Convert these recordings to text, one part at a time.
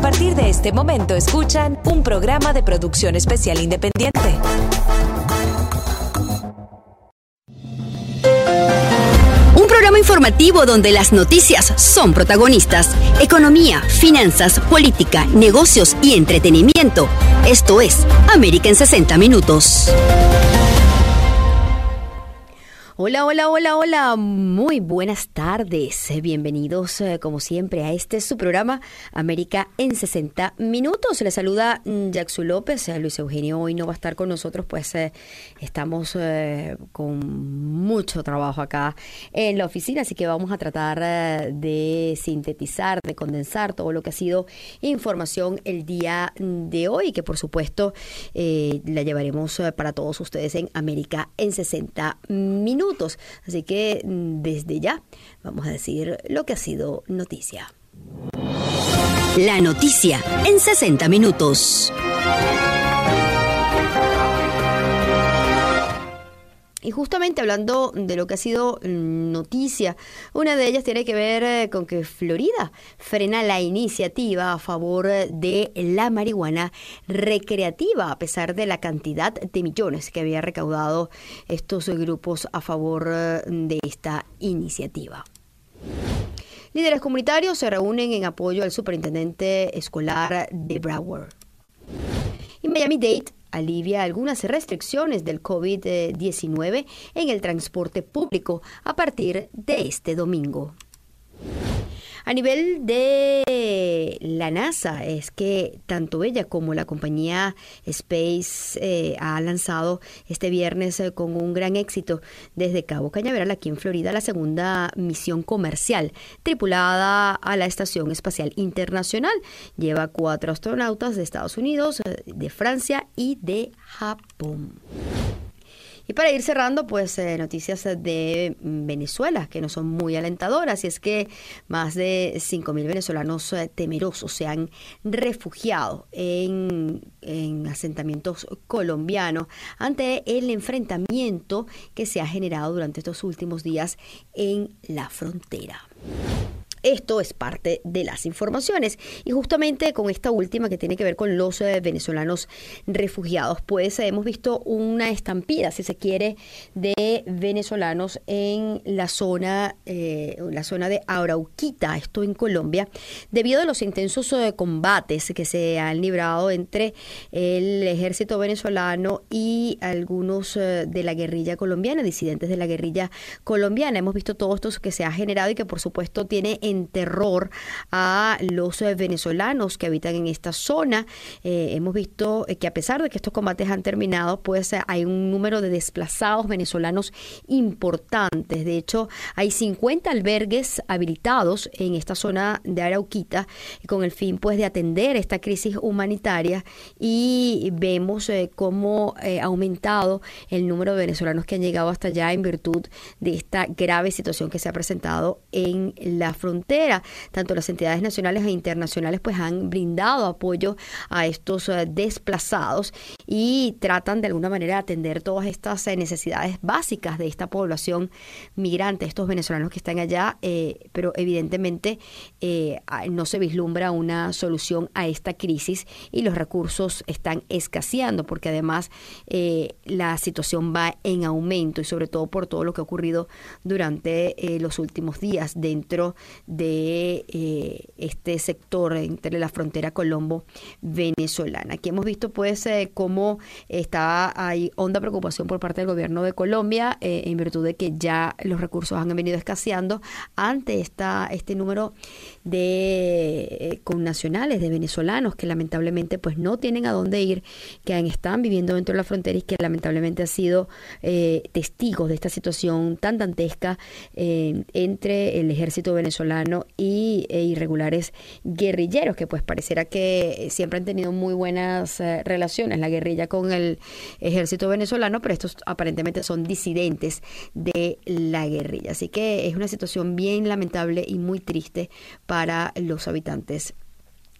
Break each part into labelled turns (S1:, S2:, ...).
S1: A partir de este momento escuchan un programa de producción especial independiente.
S2: Un programa informativo donde las noticias son protagonistas. Economía, finanzas, política, negocios y entretenimiento. Esto es América en 60 Minutos. Hola, hola, hola, hola. Muy buenas tardes. Bienvenidos, eh, como siempre, a este su programa América en 60 minutos. Les saluda mm, Jackson López. Eh, Luis Eugenio hoy no va a estar con nosotros, pues eh, estamos con mucho trabajo acá en la oficina, así que vamos a tratar de sintetizar, de condensar todo lo que ha sido información el día de hoy, que por supuesto la llevaremos para todos ustedes en América en 60 minutos. Así que mm, desde ya vamos a decir lo que ha sido noticia. La noticia en 60 minutos. Y justamente hablando de lo que ha sido noticia, una de ellas tiene que ver eh, con que Florida frena la iniciativa a favor de la marihuana recreativa, a pesar de la cantidad de millones que había recaudado estos grupos a favor eh, de esta iniciativa. Líderes comunitarios se reúnen en apoyo al superintendente escolar de Broward. Y Miami-Dade alivia algunas restricciones del COVID-19 en el transporte público a partir de este domingo. A nivel de la NASA, es que tanto ella como la compañía Space eh, ha lanzado este viernes eh, con un gran éxito desde Cabo Cañaveral, aquí en Florida, la segunda misión comercial tripulada a la Estación Espacial Internacional. Lleva cuatro astronautas de Estados Unidos, eh, de Francia y de Japón. Y para ir cerrando, pues eh, noticias de Venezuela que no son muy alentadoras, y es que más de 5.000 venezolanos eh, temerosos se han refugiado en, en asentamientos colombianos ante el enfrentamiento que se ha generado durante estos últimos días en la frontera. Esto es parte de las informaciones. Y justamente con esta última que tiene que ver con los eh, venezolanos refugiados, pues hemos visto una estampida, si se quiere, de venezolanos en la zona, eh, la zona de Arauquita, esto en Colombia, debido a los intensos eh, combates que se han librado entre el ejército venezolano y algunos de la guerrilla colombiana, disidentes de la guerrilla colombiana. Hemos visto todo esto que se ha generado y que por supuesto tiene en terror a los eh, venezolanos que habitan en esta zona. Eh, hemos visto eh, que a pesar de que estos combates han terminado, pues hay un número de desplazados venezolanos importantes. De hecho, hay 50 albergues habilitados en esta zona de Arauquita con el fin pues de atender esta crisis humanitaria y vemos cómo ha aumentado el número de venezolanos que han llegado hasta allá en virtud de esta grave situación que se ha presentado en la frontera tanto las entidades nacionales e internacionales pues han brindado apoyo a estos eh, desplazados y tratan de alguna manera de atender todas estas eh, necesidades básicas de esta población migrante, estos venezolanos que están allá, eh, pero evidentemente no se vislumbra una solución a esta crisis y los recursos están escaseando porque además la situación va en aumento y sobre todo por todo lo que ha ocurrido durante los últimos días dentro de eh, este sector entre la frontera colombo-venezolana. Aquí hemos visto pues eh, está hay honda preocupación por parte del gobierno de Colombia eh, en virtud de que ya los recursos han venido escaseando ante esta, este número de connacionales, de venezolanos que lamentablemente pues no tienen a dónde ir, que están viviendo dentro de la frontera y que lamentablemente han sido testigos de esta situación tan dantesca entre el ejército venezolano y irregulares guerrilleros, que pues pareciera que siempre han tenido muy buenas eh, relaciones, la guerrilla con el ejército venezolano, pero estos aparentemente son disidentes de la guerrilla. Así que es una situación bien lamentable y muy triste para los habitantes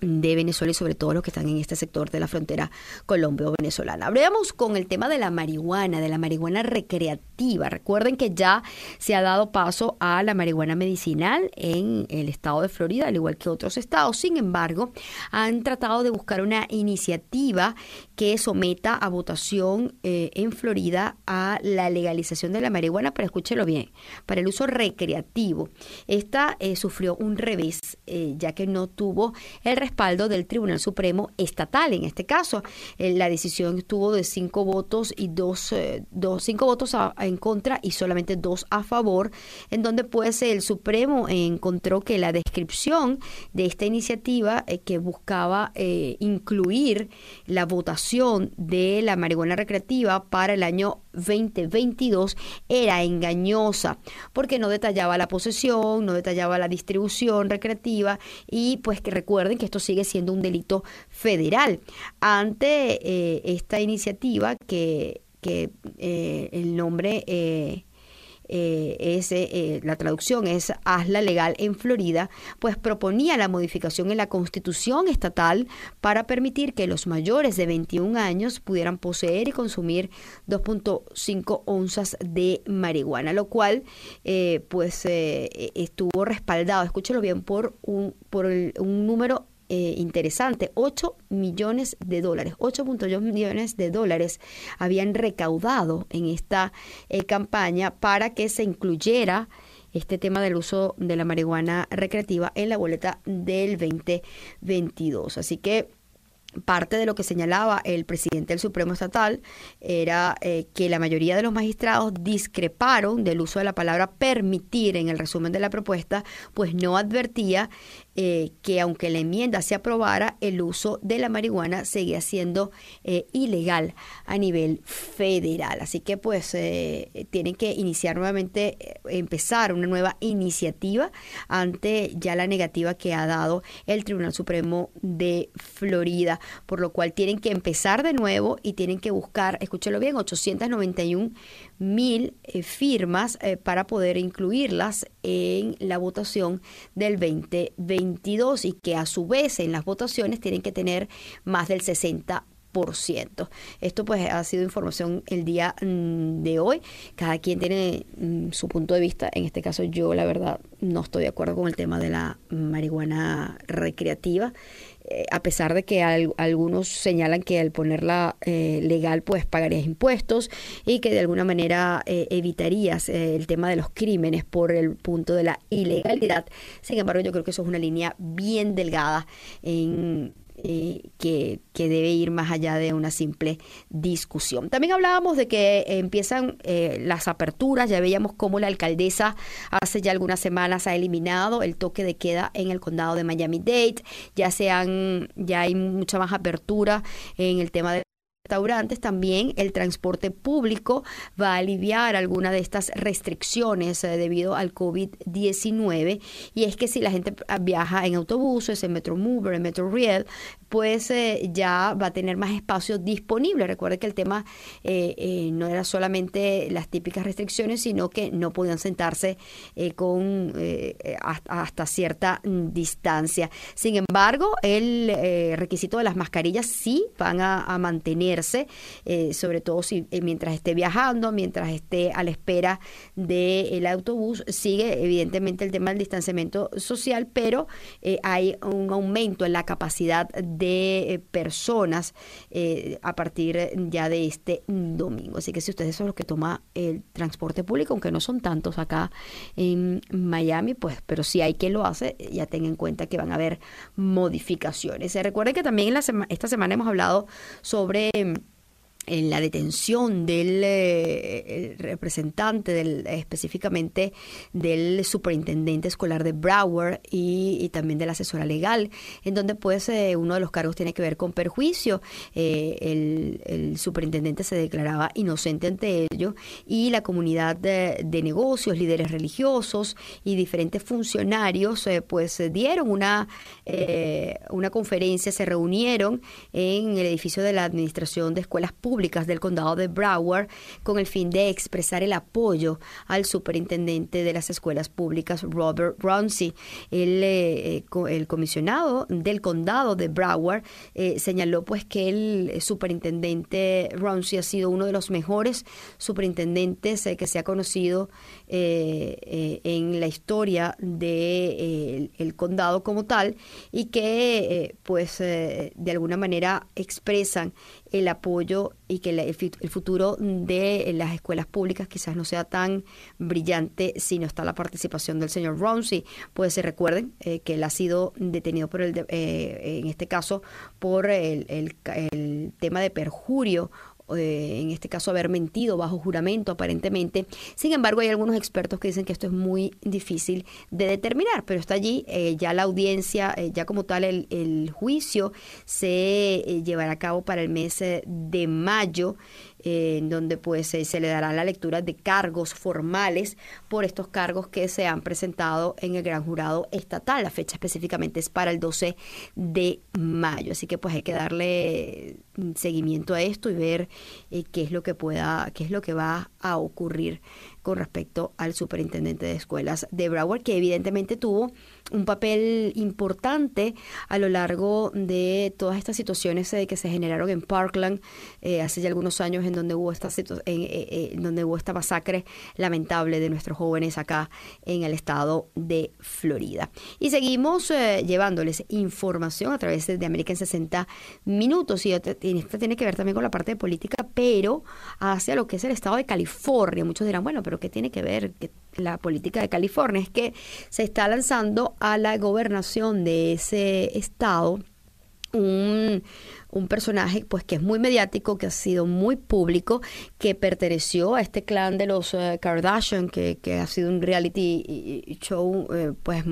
S2: de Venezuela y sobre todo los que están en este sector de la frontera colombo-venezolana. Hablamos con el tema de la marihuana, de la marihuana recreativa. Recuerden que ya se ha dado paso a la marihuana medicinal en el estado de Florida, al igual que otros estados. Sin embargo, han tratado de buscar una iniciativa que someta a votación eh, en Florida a la legalización de la marihuana, pero escúchelo bien, para el uso recreativo. Esta eh, sufrió un revés, eh, ya que no tuvo el respaldo del Tribunal Supremo Estatal. En este caso, eh, la decisión estuvo de cinco votos y dos, eh, dos cinco votos en contra y solamente dos a favor, en donde pues el Supremo encontró que la descripción de esta iniciativa eh, que buscaba incluir la votación de la marihuana recreativa para el año 2022 era engañosa porque no detallaba la posesión, no detallaba la distribución recreativa y pues que recuerden que esto sigue siendo un delito federal. Ante eh, esta iniciativa que, que eh, el nombre... Eh, la traducción es hazla legal en Florida, pues proponía la modificación en la constitución estatal para permitir que los mayores de 21 años pudieran poseer y consumir 2.5 onzas de marihuana, lo cual pues estuvo respaldado, escúchelo bien, por un, por un número eh, interesante, 8 millones de dólares, 8.2 millones de dólares habían recaudado en esta eh, campaña para que se incluyera este tema del uso de la marihuana recreativa en la boleta del 2022. Así que parte de lo que señalaba el presidente del Supremo Estatal era eh, que la mayoría de los magistrados discreparon del uso de la palabra permitir en el resumen de la propuesta, pues no advertía eh, que aunque la enmienda se aprobara, el uso de la marihuana seguía siendo eh, ilegal a nivel federal. Así que pues eh, tienen que iniciar nuevamente, empezar una nueva iniciativa ante ya la negativa que ha dado el Tribunal Supremo de Florida, por lo cual tienen que empezar de nuevo y tienen que buscar, escúchelo bien, 891 mil firmas para poder incluirlas en la votación del 2022 y que a su vez en las votaciones tienen que tener más del 60 esto pues ha sido información el día mm, de hoy. Cada quien tiene mm, su punto de vista. En este caso yo la verdad no estoy de acuerdo con el tema de la marihuana recreativa. Eh, a pesar de que algunos señalan que al ponerla eh, legal pues pagarías impuestos y que de alguna manera eh, evitarías el tema de los crímenes por el punto de la ilegalidad. Sin embargo, yo creo que eso es una línea bien delgada en eh, que, debe ir más allá de una simple discusión. También hablábamos de que empiezan eh, las aperturas, ya veíamos cómo la alcaldesa hace ya algunas semanas ha eliminado el toque de queda en el condado de Miami-Dade, ya se ya hay mucha más apertura en el tema de restaurantes, también el transporte público va a aliviar alguna de estas restricciones eh, debido al COVID-19. Y es que si la gente viaja en autobuses, en Metro Mover, en Metro Rail, pues eh, ya va a tener más espacio disponible. Recuerde que el tema eh, no era solamente las típicas restricciones, sino que no podían sentarse con hasta, cierta distancia. Sin embargo, el requisito de las mascarillas sí van a mantener eh, sobre todo si eh, mientras esté viajando, mientras esté a la espera del autobús, sigue evidentemente el tema del distanciamiento social, pero eh, hay un aumento en la capacidad de personas a partir ya de este domingo. Así que si ustedes son los que toma el transporte público, aunque no son tantos acá en Miami, pues, pero si hay quien lo hace, ya tengan en cuenta que van a haber modificaciones. Se recuerde que también en la esta semana hemos hablado sobre Um. En la detención del eh, representante del, específicamente del superintendente escolar de Broward y, también de la asesora legal, en donde pues eh, uno de los cargos tiene que ver con perjuicio. Eh, el, superintendente se declaraba inocente ante ello y la comunidad de, negocios, líderes religiosos y diferentes funcionarios pues dieron una, una conferencia, se reunieron en el edificio de la Administración de Escuelas Públicas públicas del condado de Broward con el fin de expresar el apoyo al superintendente de las escuelas públicas, Robert Ronci. El, eh, el comisionado del condado de Broward señaló pues que el superintendente Ronci ha sido uno de los mejores superintendentes que se ha conocido en la historia del de, el condado como tal y que pues de alguna manera expresan el apoyo y que el futuro de las escuelas públicas quizás no sea tan brillante si no está la participación del señor Ronsi. Pues se recuerden eh, que él ha sido detenido por el, eh, en este caso por el, el tema de perjurio eh, en este caso haber mentido bajo juramento aparentemente. Sin embargo, hay algunos expertos que dicen que esto es muy difícil de determinar, pero está allí eh, ya la audiencia, eh, ya como tal el, el juicio se llevará a cabo para el mes de mayo en donde pues se le dará la lectura de cargos formales por estos cargos que se han presentado en el gran jurado estatal. La fecha específicamente es para el 12 de mayo, así que pues hay que darle seguimiento a esto y ver eh, qué es lo que pueda, qué es lo que va a ocurrir con respecto al superintendente de escuelas de Broward, que evidentemente tuvo un papel importante a lo largo de todas estas situaciones eh, que se generaron en Parkland eh, hace ya algunos años en donde hubo esta eh, donde hubo esta masacre lamentable de nuestros jóvenes acá en el estado de Florida. Y seguimos llevándoles información a través de América en 60 minutos y esto tiene que ver también con la parte de política, pero hacia lo que es el estado de California. Muchos dirán, bueno, pero ¿qué tiene que ver la política de California? Es que se está lanzando a la gobernación de ese estado un, un personaje pues que es muy mediático, que ha sido muy público, que perteneció a este clan de los eh, Kardashian, que, que, ha sido un reality show eh, pues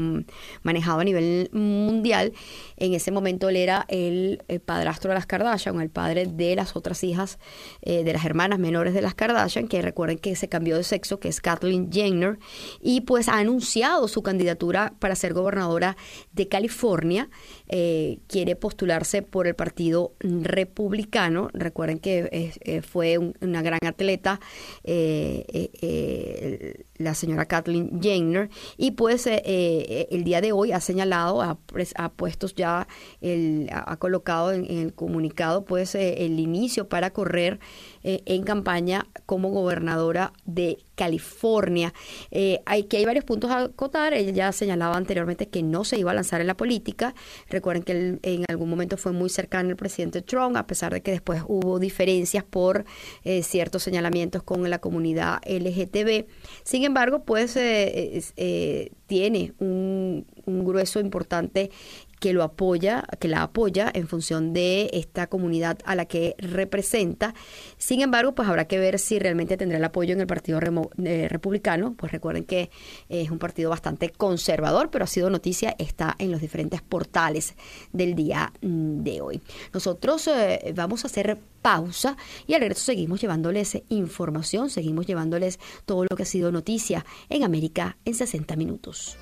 S2: manejado a nivel mundial. En ese momento él era el, padrastro de las Kardashian, el padre de las otras hijas, eh, de las hermanas menores de las Kardashian, que recuerden que se cambió de sexo, que es Kathleen Jenner, y pues ha anunciado su candidatura para ser gobernadora de California. quiere postularse por el partido republicano. Recuerden que eh, fue una gran atleta, eh, eh, la señora Kathleen Jenner, y pues el día de hoy ha señalado, ha, puesto ya, el, ha colocado en, el comunicado pues el inicio para correr en campaña como gobernadora de California. Eh, hay que hay varios puntos a acotar. Ella ya señalaba anteriormente que no se iba a lanzar en la política. Recuerden que en algún momento fue muy cercano al presidente Trump, a pesar de que después hubo diferencias por eh, ciertos señalamientos con la comunidad LGTB. Sin embargo, pues eh, eh, tiene un, un grueso importante que lo apoya, que la apoya en función de esta comunidad a la que representa. Sin embargo, pues habrá que ver si realmente tendrá el apoyo en el Partido eh, Republicano. Pues recuerden que es un partido bastante conservador, pero ha sido noticia, está en los diferentes portales del día mm, de hoy. Nosotros eh, vamos a hacer pausa y al regreso seguimos llevándoles información, seguimos llevándoles todo lo que ha sido noticia en América en 60 minutos.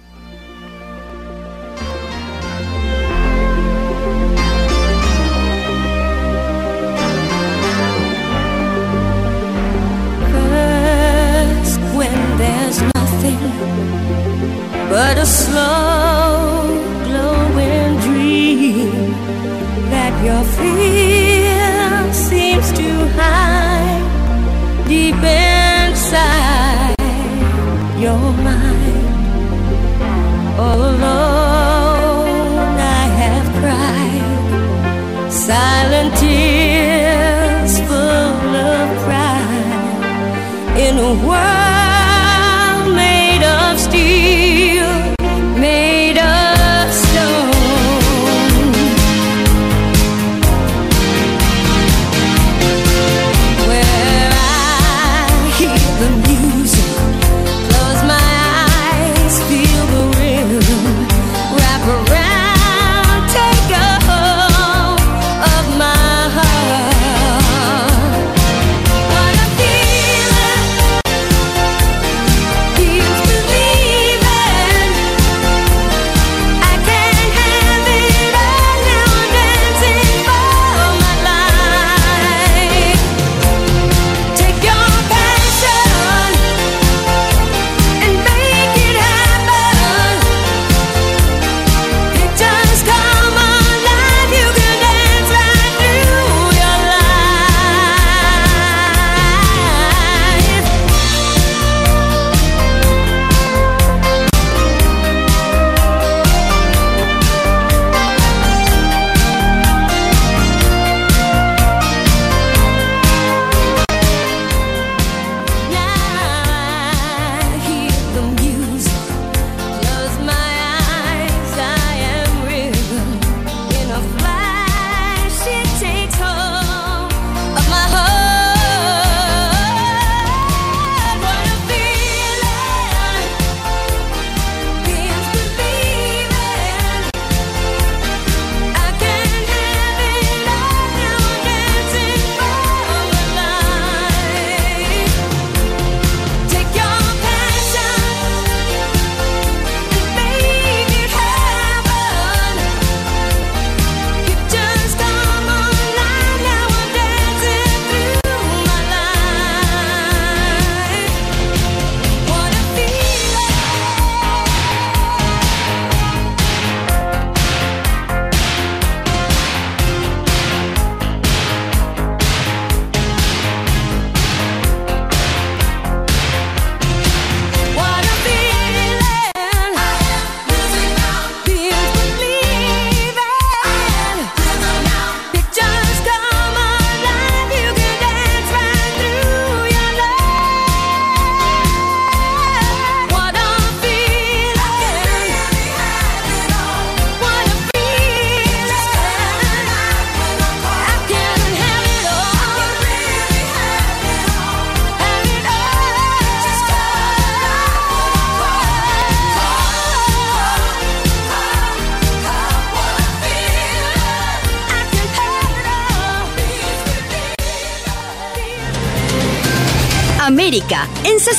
S2: But a slow glowing dream that your fear seems to hide deep inside your mind.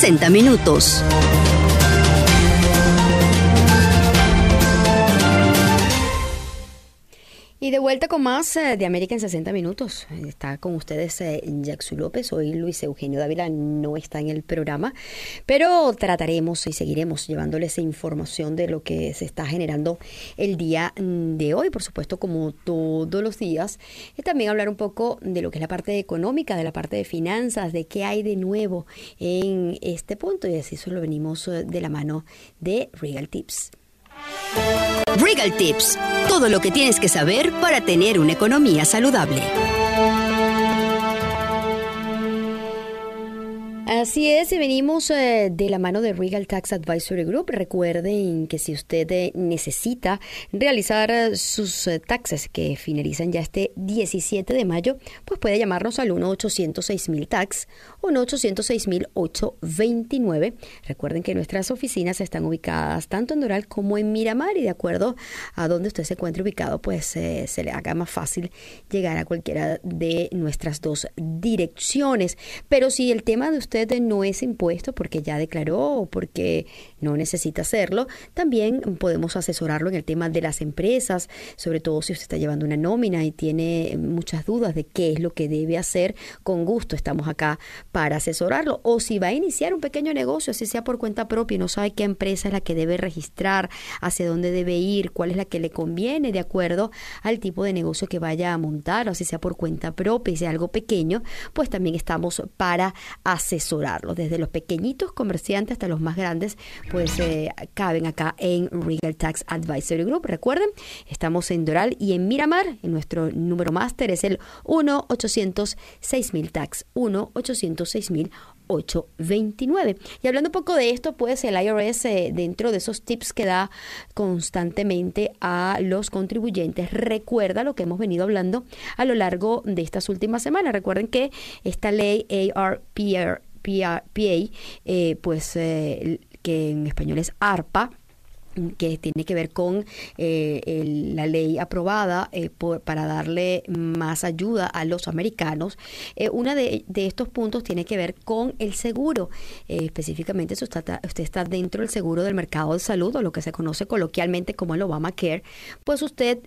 S1: 60 minutos.
S2: Eh, de América en 60 minutos. Está con ustedes eh, Jackson López. Hoy Luis Eugenio Dávila no está en el programa, pero trataremos y seguiremos llevándoles información de lo que se está generando el día de hoy, por supuesto, como todos los días. Y también hablar un poco de lo que es la parte económica, de la parte de finanzas, de qué hay de nuevo en este punto. Y así eso lo venimos eh, de la mano de Regal Tips.
S1: Regal Tips, todo lo que tienes que saber para tener una economía saludable.
S2: Así es, y venimos eh, de la mano de Regal Tax Advisory Group. Recuerden que si usted eh, necesita realizar eh, sus taxes que finalizan ya este 17 de mayo, pues puede llamarnos al 1-806-1000-TAX o 1-806-829. Recuerden que nuestras oficinas están ubicadas tanto en Doral como en Miramar y de acuerdo a donde usted se encuentre ubicado, pues se le haga más fácil llegar a cualquiera de nuestras dos direcciones. Pero si el tema de usted no es impuesto porque ya declaró o porque no necesita hacerlo, también podemos asesorarlo en el tema de las empresas, sobre todo si usted está llevando una nómina y tiene muchas dudas de qué es lo que debe hacer, con gusto estamos acá para asesorarlo. O si va a iniciar un pequeño negocio, si sea por cuenta propia y no sabe qué empresa es la que debe registrar, hacia dónde debe ir, cuál es la que le conviene de acuerdo al tipo de negocio que vaya a montar, o si sea por cuenta propia y sea algo pequeño, pues también estamos para asesorar desde los pequeñitos comerciantes hasta los más grandes, pues eh, caben acá en Regal Tax Advisory Group. Recuerden, estamos en Doral y en Miramar. Y nuestro número máster es el 1-800-6000 Tax. 1-800-6000 829. Y hablando un poco de esto, pues el IRS, eh, dentro de esos tips que da constantemente a los contribuyentes, recuerda lo que hemos venido hablando a lo largo de estas últimas semanas. Recuerden que esta ley ARPR PA, eh, pues eh, que en español es ARPA, que tiene que ver con eh, la ley aprobada eh, para darle más ayuda a los americanos. Eh, uno de, estos puntos tiene que ver con el seguro. específicamente, si usted usted está dentro del seguro del mercado de salud o lo que se conoce coloquialmente como el Obamacare, pues usted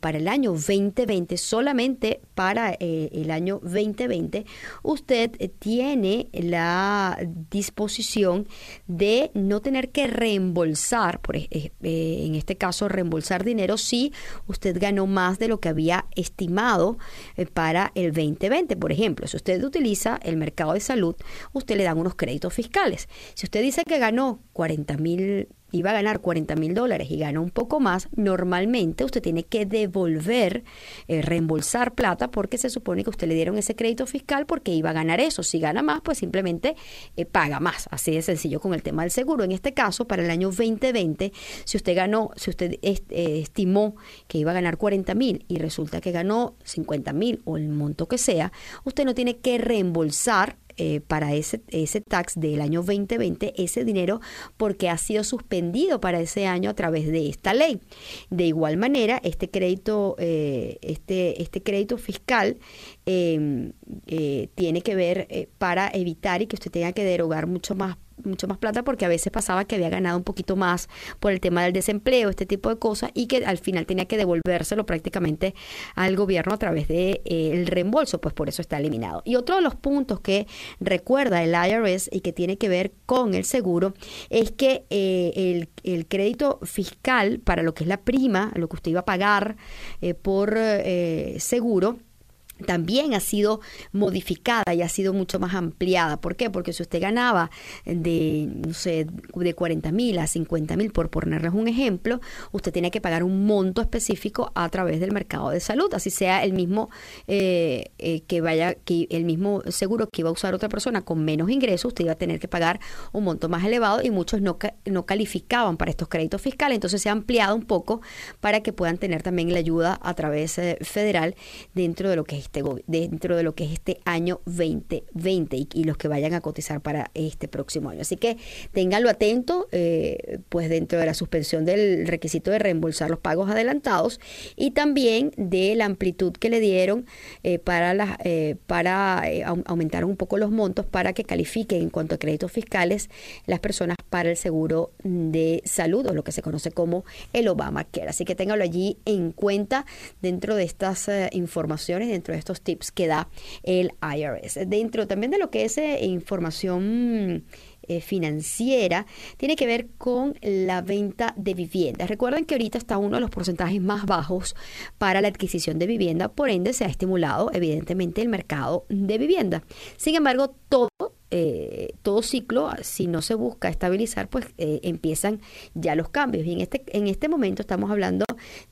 S2: para el año 2020, solamente para el año 2020, usted tiene la disposición de no tener que reembolsar, por eh, eh, en este caso, reembolsar dinero si usted ganó más de lo que había estimado eh, para el 2020. Por ejemplo, si usted utiliza el mercado de salud, usted le dan unos créditos fiscales. Si usted dice que ganó 40 mil iba a ganar 40 mil dólares y gana un poco más, normalmente usted tiene que devolver, eh, reembolsar plata porque se supone que usted le dieron ese crédito fiscal porque iba a ganar eso. Si gana más, pues simplemente eh, paga más. Así de sencillo con el tema del seguro. En este caso, para el año 2020, si usted ganó, si usted eh, estimó que iba a ganar 40 mil y resulta que ganó 50 mil o el monto que sea, usted no tiene que reembolsar eh, para ese, ese tax del año 2020 ese dinero porque ha sido suspendido para ese año a través de esta ley. De igual manera, este crédito, eh, este, este crédito fiscal em, eh, tiene que ver para evitar y que usted tenga que derogar mucho más mucho más plata porque a veces pasaba que había ganado un poquito más por el tema del desempleo, este tipo de cosas, y que al final tenía que devolvérselo prácticamente al gobierno a través del de, eh, reembolso, pues por eso está eliminado. Y otro de los puntos que recuerda el IRS y que tiene que ver con el seguro es que eh, el, el, crédito fiscal para lo que es la prima, lo que usted iba a pagar eh, por seguro, también ha sido modificada y ha sido mucho más ampliada. ¿Por qué? Porque si usted ganaba de, no sé, de 40 mil a 50 mil, por ponerles un ejemplo, usted tiene que pagar un monto específico a través del mercado de salud, así sea el mismo eh, eh, que vaya, que el mismo seguro que iba a usar otra persona con menos ingresos, usted iba a tener que pagar un monto más elevado y muchos no, no calificaban para estos créditos fiscales. Entonces se ha ampliado un poco para que puedan tener también la ayuda a través eh, federal dentro de lo que es este dentro de lo que es este año 2020 y, los que vayan a cotizar para este próximo año. Así que ténganlo atento, eh, pues dentro de la suspensión del requisito de reembolsar los pagos adelantados y también de la amplitud que le dieron eh, para las eh, para aumentar un poco los montos para que califiquen en cuanto a créditos fiscales las personas para el seguro de salud o lo que se conoce como el Obamacare. Así que ténganlo allí en cuenta dentro de estas informaciones, dentro de estos tips que da el IRS. Dentro también de lo que es eh, información eh, financiera tiene que ver con la venta de viviendas. Recuerden que ahorita está uno de los porcentajes más bajos para la adquisición de vivienda, por ende se ha estimulado evidentemente el mercado de vivienda. Sin embargo, todo eh, todo ciclo, si no se busca estabilizar, pues eh, empiezan ya los cambios. Y en este, en este momento estamos hablando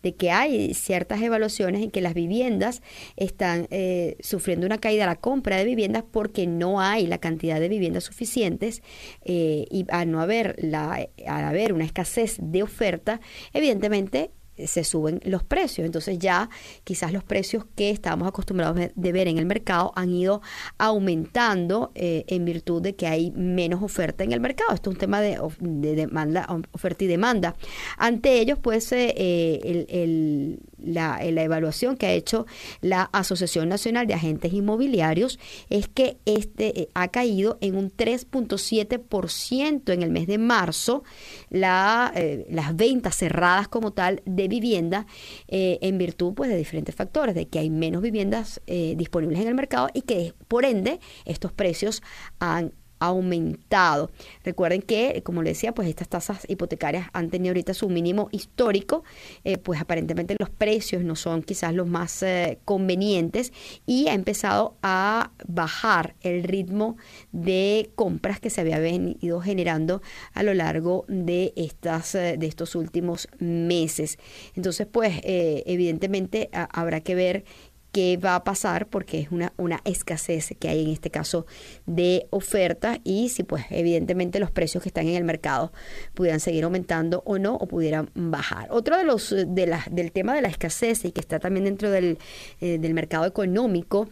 S2: de que hay ciertas evaluaciones en que las viviendas están eh, sufriendo una caída la compra de viviendas porque no hay la cantidad de viviendas suficientes y al no haber, la, al haber una escasez de oferta, evidentemente se suben los precios. Entonces ya quizás los precios que estábamos acostumbrados de ver en el mercado han ido aumentando eh, en virtud de que hay menos oferta en el mercado. Esto es un tema de, demanda, oferta y demanda. Ante ellos, pues eh, el, la, evaluación que ha hecho la Asociación Nacional de Agentes Inmobiliarios es que este eh, ha caído en un 3.7% en el mes de marzo la, las ventas cerradas como tal de vivienda eh, en virtud pues, de diferentes factores, de que hay menos viviendas eh, disponibles en el mercado y que por ende estos precios han aumentado. Recuerden que, como les decía, pues estas tasas hipotecarias han tenido ahorita su mínimo histórico, eh, pues aparentemente los precios no son quizás los más eh, convenientes y ha empezado a bajar el ritmo de compras que se había venido generando a lo largo de estas eh, de estos últimos meses. Entonces, pues evidentemente habrá que ver qué va a pasar porque es una, una escasez que hay en este caso de oferta y si pues evidentemente los precios que están en el mercado pudieran seguir aumentando o no o pudieran bajar. Otro de los de la, del tema de la escasez y que está también dentro del, eh, del mercado económico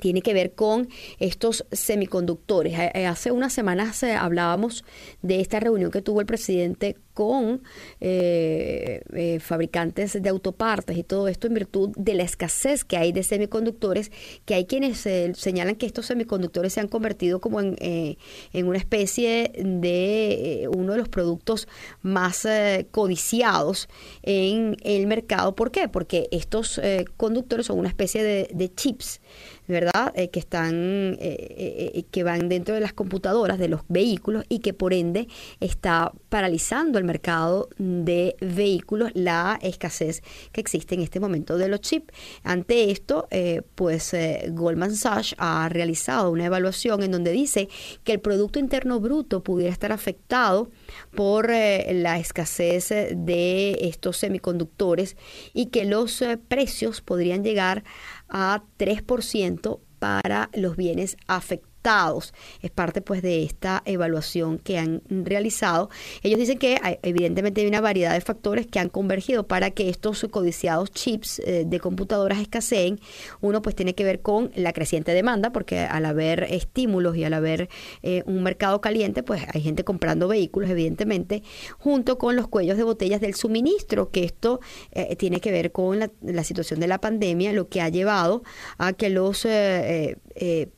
S2: tiene que ver con estos semiconductores. Eh, hace unas semanas eh, hablábamos de esta reunión que tuvo el presidente con eh, eh, fabricantes de autopartes y todo esto en virtud de la escasez que hay de semiconductores, que hay quienes eh, señalan que estos semiconductores se han convertido como en, en una especie de uno de los productos más codiciados en el mercado. ¿Por qué? Porque estos conductores son una especie de chips ¿verdad? que están, que van dentro de las computadoras de los vehículos y que por ende está paralizando el mercado de vehículos la escasez que existe en este momento de los chips. Ante esto, eh, pues eh, Goldman Sachs ha realizado una evaluación en donde dice que el Producto Interno Bruto pudiera estar afectado por eh, la escasez de estos semiconductores y que los precios podrían llegar a 3% para los bienes afectados es parte pues de esta evaluación que han realizado. Ellos dicen que evidentemente hay una variedad de factores que han convergido para que estos codiciados chips eh, de computadoras escaseen. Uno pues tiene que ver con la creciente demanda, porque al haber estímulos y al haber eh, un mercado caliente, pues hay gente comprando vehículos, evidentemente, junto con los cuellos de botellas del suministro, que esto eh, tiene que ver con la, situación de la pandemia, lo que ha llevado a que los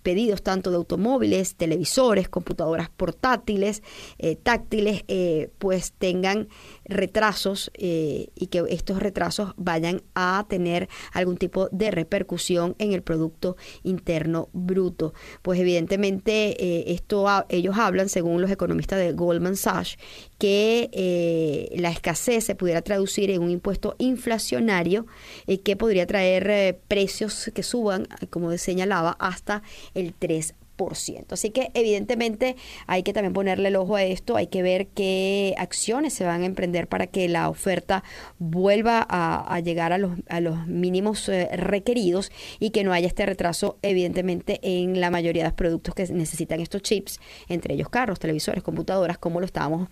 S2: pedidos tanto de automóviles, televisores, computadoras portátiles, eh, táctiles, eh, pues tengan retrasos eh, y que estos retrasos vayan a tener algún tipo de repercusión en el Producto Interno Bruto. Pues evidentemente esto ellos hablan, según los economistas de Goldman Sachs, que la escasez se pudiera traducir en un impuesto inflacionario y que podría traer precios que suban, como señalaba, hasta el 3%. Así que evidentemente hay que también ponerle el ojo a esto, hay que ver qué acciones se van a emprender para que la oferta vuelva a, llegar a los, a los mínimos eh, requeridos y que no haya este retraso evidentemente en la mayoría de los productos que necesitan estos chips, entre ellos carros, televisores, computadoras, como lo estábamos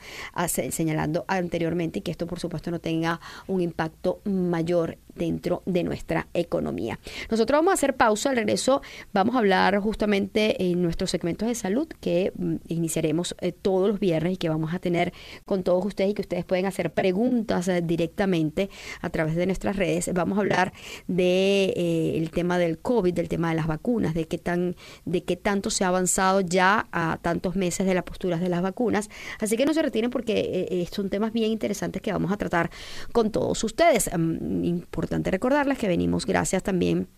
S2: señalando anteriormente y que esto por supuesto no tenga un impacto mayor dentro de nuestra economía. Nosotros vamos a hacer pausa, al regreso vamos a hablar justamente en nuestros segmentos de salud que mm, iniciaremos eh, todos los viernes y que vamos a tener con todos ustedes y que ustedes pueden hacer preguntas eh, directamente a través de nuestras redes. Vamos a hablar de eh, tema del COVID, del tema de las vacunas, de qué tan de qué tanto se ha avanzado ya a tantos meses de las posturas de las vacunas. Así que no se retiren porque son temas bien interesantes que vamos a tratar con todos ustedes. Mm, importante recordarles que venimos gracias también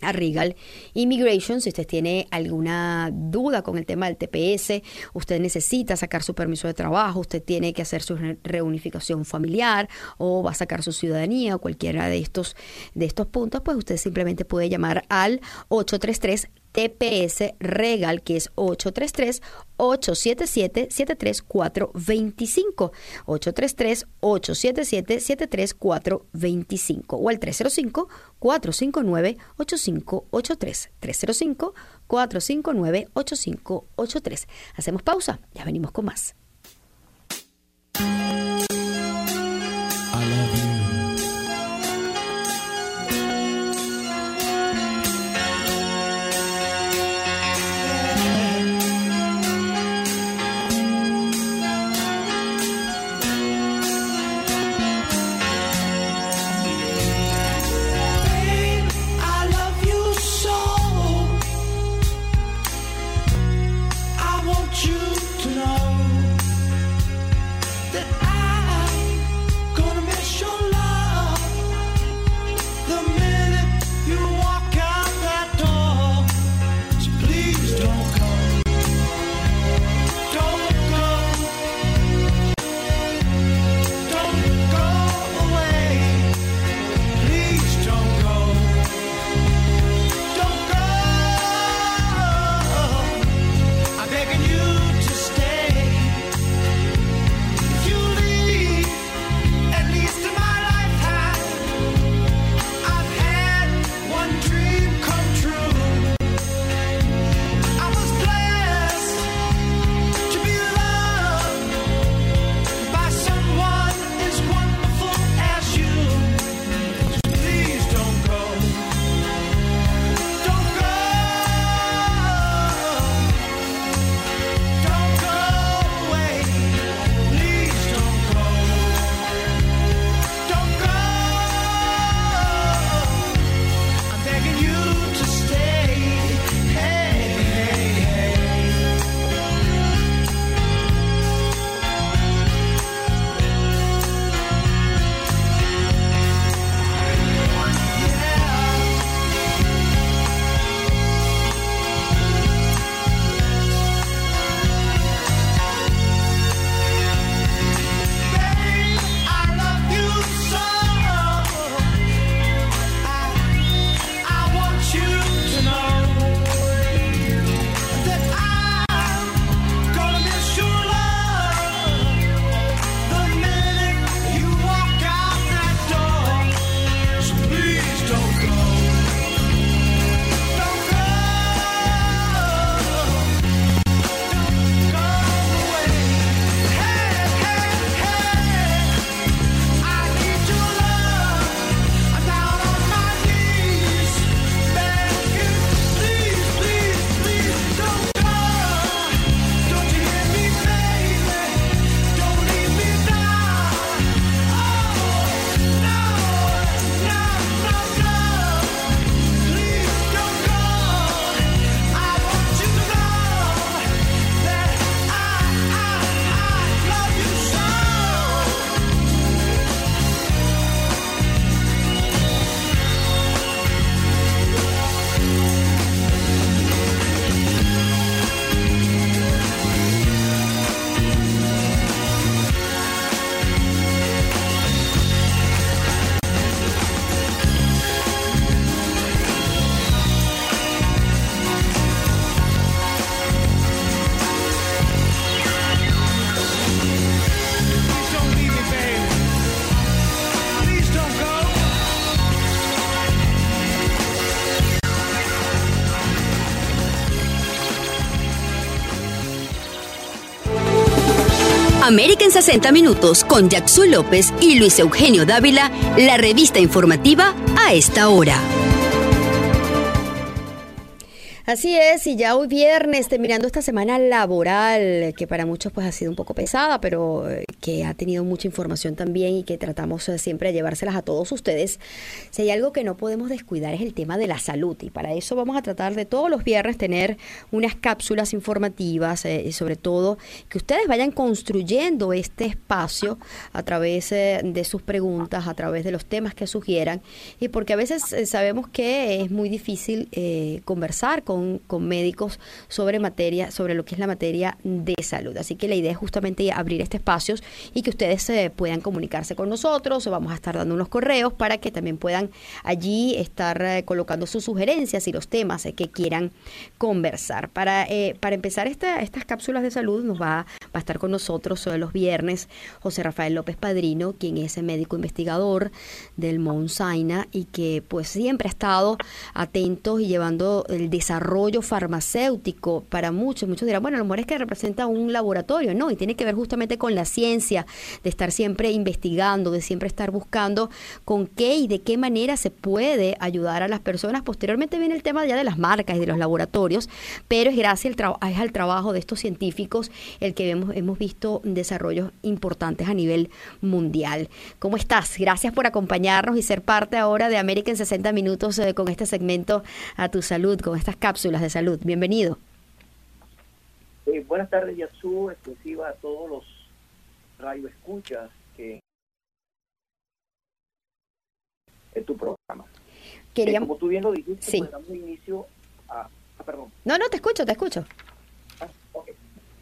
S2: a Regal Immigration. Si usted tiene alguna duda con el tema del TPS, usted necesita sacar su permiso de trabajo, usted tiene que hacer su reunificación familiar o va a sacar su ciudadanía o cualquiera de estos, de estos puntos, pues usted simplemente puede llamar al 833 TPS Regal, que es 833-877-73425. 833-877-73425 o al 305-459-8583. 305-459-8583. Hacemos pausa, ya venimos con más.
S1: América en 60 Minutos con Jackson López y Luis Eugenio Dávila, la revista informativa a esta hora.
S2: Así es, y ya hoy viernes, terminando esta semana laboral, que para muchos pues ha sido un poco pesada, pero eh, que ha tenido mucha información también y que tratamos eh, siempre de llevárselas a todos ustedes. Si hay algo que no podemos descuidar es el tema de la salud, y para eso vamos a tratar de todos los viernes tener unas cápsulas informativas eh, y sobre todo que ustedes vayan construyendo este espacio a través de sus preguntas, a través de los temas que sugieran, y porque a veces sabemos que es muy difícil conversar con con, médicos sobre materia, sobre lo que es la materia de salud. Así que la idea es justamente abrir este espacio y que ustedes eh, puedan comunicarse con nosotros. Vamos a estar dando unos correos para que también puedan allí estar eh, colocando sus sugerencias y los temas eh, que quieran conversar. Para, para empezar esta, estas cápsulas de salud nos va, va a estar con nosotros los viernes José Rafael López Padrino, quien es médico investigador del Mount Sinai y que pues siempre ha estado atento y llevando el desarrollo desarrollo farmacéutico para muchos. Muchos dirán, bueno, a lo mejor es que representa un laboratorio, no, y tiene que ver justamente con la ciencia, de estar siempre investigando, de siempre estar buscando con qué y de qué manera se puede ayudar a las personas. Posteriormente viene el tema ya de las marcas y de los laboratorios, pero es gracias al, es al trabajo de estos científicos el que hemos, hemos visto desarrollos importantes a nivel mundial. ¿Cómo estás? Gracias por acompañarnos y ser parte ahora de América en 60 Minutos eh, con este segmento a tu salud, con estas cápsulas de salud. Bienvenido.
S3: Eh, buenas tardes, Yatsu, exclusiva a todos los radioescuchas que es tu programa.
S2: Queríamos...
S3: Eh, como tú bien lo dijiste, sí. pues damos inicio a... Ah, perdón.
S2: No, no, te escucho, te escucho.
S3: Ah,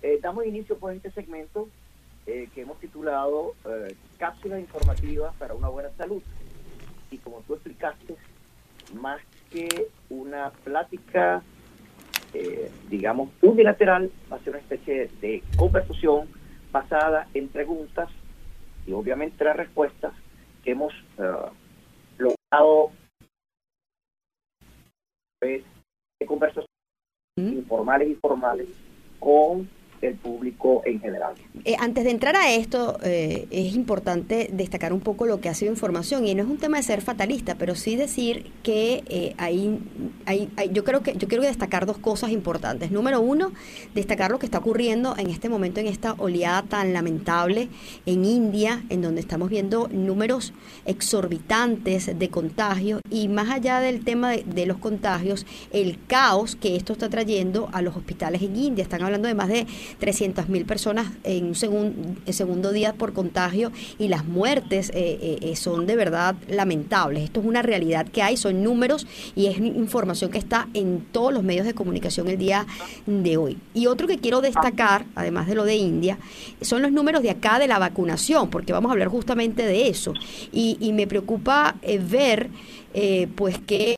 S3: eh, damos inicio por este segmento que hemos titulado Cápsulas informativas para una buena salud. Y como tú explicaste, más que una plática, eh, digamos, unilateral, va a ser una especie de conversación basada en preguntas y obviamente las respuestas que hemos uh, logrado pues, de conversaciones informales y formales con el público en general.
S2: Eh, antes de entrar a esto, eh, es importante destacar un poco lo que ha sido información y no es un tema de ser fatalista, pero sí decir que eh, hay, hay, yo creo que yo quiero destacar dos cosas importantes. Número uno, destacar lo que está ocurriendo en este momento en esta oleada tan lamentable en India, en donde estamos viendo números exorbitantes de contagios y más allá del tema de, los contagios, el caos que esto está trayendo a los hospitales en India. Están hablando de más de 300 mil personas en un segundo día por contagio y las muertes eh, eh, eh, son de verdad lamentables. Esto es una realidad que hay, son números y es información que está en todos los medios de comunicación el día de hoy. Y otro que quiero destacar, además de lo de India, son los números de acá de la vacunación, porque vamos a hablar justamente de eso. Y, me preocupa ver... pues que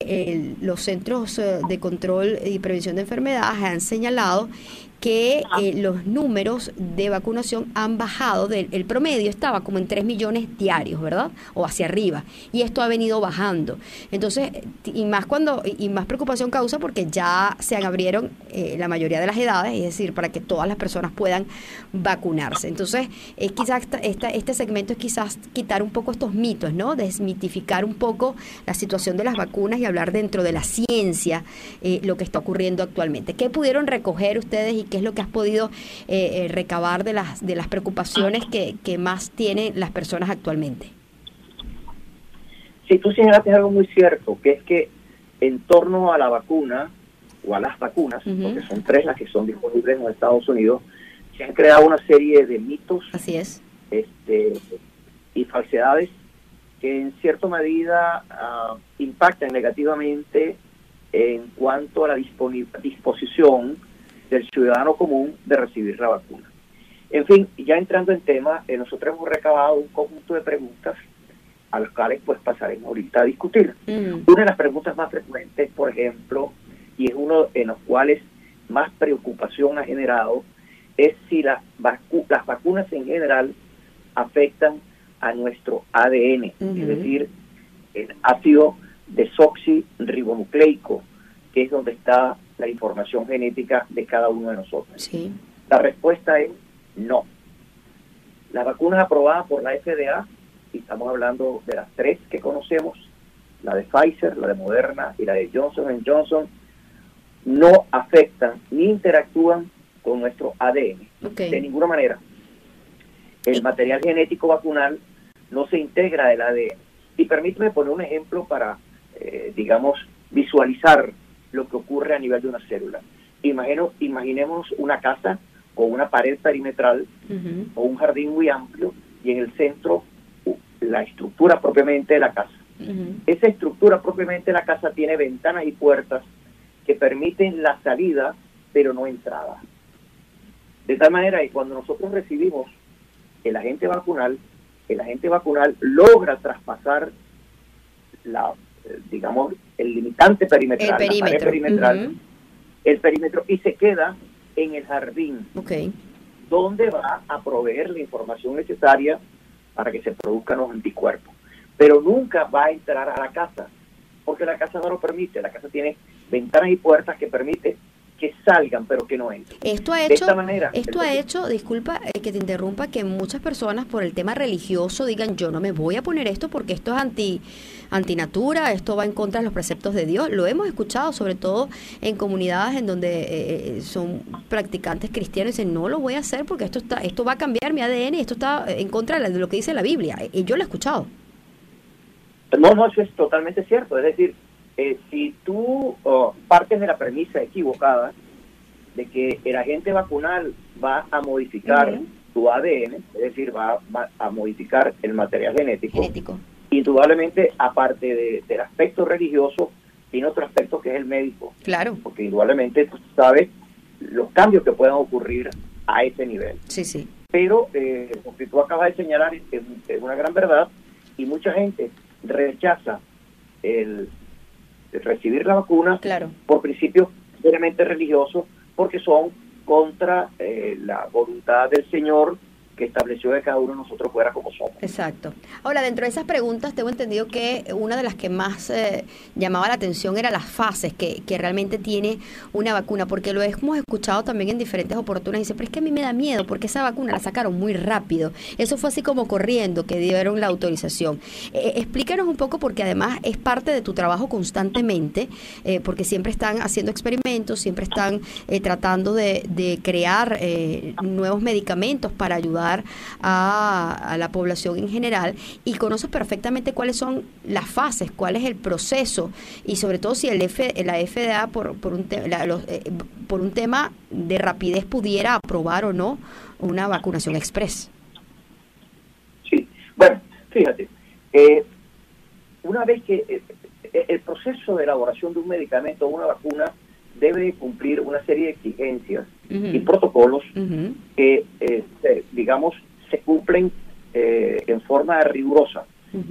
S2: los centros de control y prevención de enfermedades han señalado que eh, los números de vacunación han bajado, del, el promedio estaba como en 3 millones diarios, ¿verdad? O hacia arriba. Y esto ha venido bajando. Entonces, y más cuando, y más preocupación causa porque ya se abrieron eh, la mayoría de las edades, es decir, para que todas las personas puedan vacunarse. Entonces, es quizás esta, este segmento es quizás quitar un poco estos mitos, ¿no? Desmitificar un poco la situación de las vacunas y hablar dentro de la ciencia eh, lo que está ocurriendo actualmente. ¿Qué pudieron recoger ustedes y qué es lo que has podido eh, eh, recabar de las, de las preocupaciones que, más tienen las personas actualmente.
S3: Sí, tú señalaste algo muy cierto, que es que en torno a la vacuna o a las vacunas, porque son tres las que son disponibles en los Estados Unidos, se han creado una serie de mitos
S2: Así es.
S3: Este, y falsedades que en cierta medida ah, impactan negativamente en cuanto a la disposición del ciudadano común de recibir la vacuna. En fin, ya entrando en tema, eh, nosotros hemos recabado un conjunto de preguntas a las cuales pues pasaremos ahorita a discutir. Mm. Una de las preguntas más frecuentes, por ejemplo, y es uno en los cuales más preocupación ha generado, es si las, las vacunas en general afectan a nuestro ADN, es decir, el ácido desoxirribonucleico, que es donde está la información genética de cada uno de nosotros.
S2: Sí.
S3: La respuesta es no. Las vacunas aprobadas por la FDA, y estamos hablando de las tres que conocemos, la de Pfizer, la de Moderna y la de Johnson Johnson, no afectan ni interactúan con nuestro ADN de ninguna manera. El material genético vacunal no se integra del ADN. Y permíteme poner un ejemplo para, eh, digamos, visualizar lo que ocurre a nivel de una célula. Imagino, imaginemos una casa con una pared perimetral o un jardín muy amplio y en el centro la estructura propiamente de la casa. Esa estructura propiamente de la casa tiene ventanas y puertas que permiten la salida, pero no entrada. De tal manera que cuando nosotros recibimos el agente vacunal, el agente vacunal logra traspasar la, eh, digamos, el limitante perimetral, el perímetro, perimetral, el perímetro y se queda en el jardín, donde va a proveer la información necesaria para que se produzcan los anticuerpos. Pero nunca va a entrar a la casa, porque la casa no lo permite. La casa tiene ventanas y puertas que permite que salgan, pero que no entren.
S2: Esto ha hecho, esto ha hecho, disculpa eh, que te interrumpa, que muchas personas por el tema religioso digan yo no me voy a poner esto porque esto es anti antinatura, esto va en contra de los preceptos de Dios. Lo hemos escuchado sobre todo en comunidades en donde eh, eh, son practicantes cristianos y dicen no lo voy a hacer porque esto está, esto va a cambiar mi ADN y esto está en contra de lo que dice la Biblia. Y yo lo he escuchado.
S3: No, no, eso es totalmente cierto. Es decir, eh, si tú oh, partes de la premisa equivocada de que el agente vacunal va a modificar tu ADN, es decir, va, a modificar el material genético, indudablemente, aparte del aspecto religioso, tiene otro aspecto que es el médico.
S2: Claro.
S3: Porque indudablemente tú sabes los cambios que puedan ocurrir a ese nivel.
S2: Sí, sí.
S3: Pero eh, lo que tú acabas de señalar es, es una gran verdad y mucha gente rechaza el recibir la vacuna
S2: claro.
S3: por principios seriamente religiosos, porque son contra eh, la voluntad del Señor que estableció que cada uno de nosotros fuera como somos.
S2: Exacto. Ahora, dentro de esas preguntas, tengo entendido que una de las que más eh, llamaba la atención era las fases que, que, realmente tiene una vacuna, porque lo hemos escuchado también en diferentes oportunidades. Dice, pero es que a mí me da miedo, porque esa vacuna la sacaron muy rápido. Eso fue así como corriendo, que dieron la autorización. Eh, explícanos un poco, porque además es parte de tu trabajo constantemente, eh, porque siempre están haciendo experimentos, siempre están tratando de crear nuevos medicamentos para ayudar a, la población en general y conoces perfectamente cuáles son las fases, cuál es el proceso y sobre todo si el F, la FDA por, por, un eh, por un tema de rapidez pudiera aprobar o no una vacunación express.
S3: Sí, bueno, fíjate, eh, una vez que eh, el proceso de elaboración de un medicamento o una vacuna debe cumplir una serie de exigencias y protocolos que, eh, digamos, se cumplen eh, en forma rigurosa,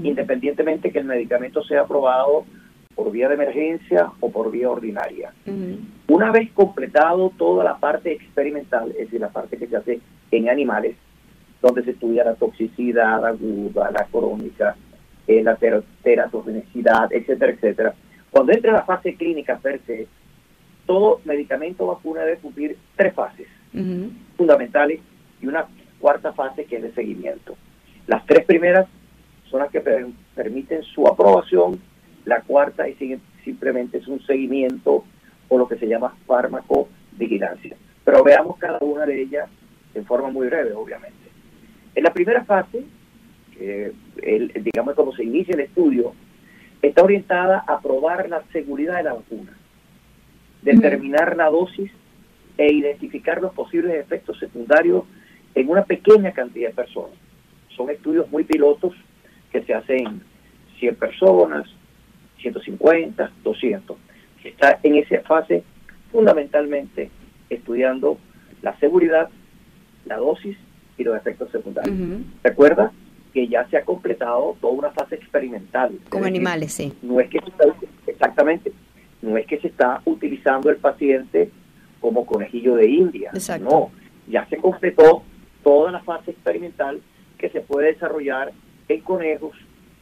S3: independientemente que el medicamento sea aprobado por vía de emergencia o por vía ordinaria. Una vez completado toda la parte experimental, es decir, la parte que se hace en animales, donde se estudia la toxicidad aguda, la crónica, eh, la teratogenicidad, etcétera, etcétera. Cuando entra la fase clínica per se, todo medicamento vacuna debe cumplir tres fases fundamentales y una cuarta fase que es de seguimiento. Las tres primeras son las que permiten su aprobación, la cuarta y simplemente es un seguimiento o lo que se llama farmacovigilancia. Pero veamos cada una de ellas en forma muy breve, obviamente. En la primera fase, el, digamos como se inicia el estudio, está orientada a probar la seguridad de la vacuna determinar la dosis e identificar los posibles efectos secundarios en una pequeña cantidad de personas. Son estudios muy pilotos que se hacen 100 personas, 150, 200. Se está en esa fase fundamentalmente estudiando la seguridad, la dosis y los efectos secundarios. Recuerda que ya se ha completado toda una fase experimental.
S2: Con animales, sí.
S3: No es que exactamente, se está utilizando el paciente como conejillo de India. No, ya se completó toda la fase experimental que se puede desarrollar en conejos,